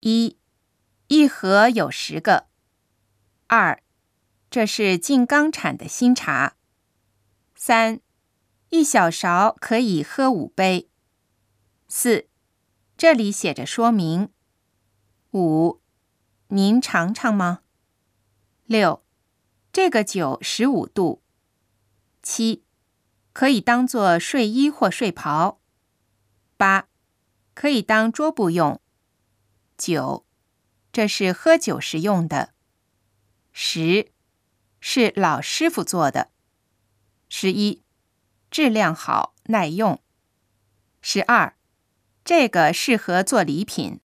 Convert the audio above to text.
一，一盒有十个。二，这是进缸产的新茶。三，一小勺可以喝五杯。四，这里写着说明。五，您尝尝吗？六，这个酒十五度。七，可以当做睡衣或睡袍。八，可以当桌布用。九，这是喝酒时用的。十，是老师傅做的。十一，质量好，耐用。十二，这个适合做礼品。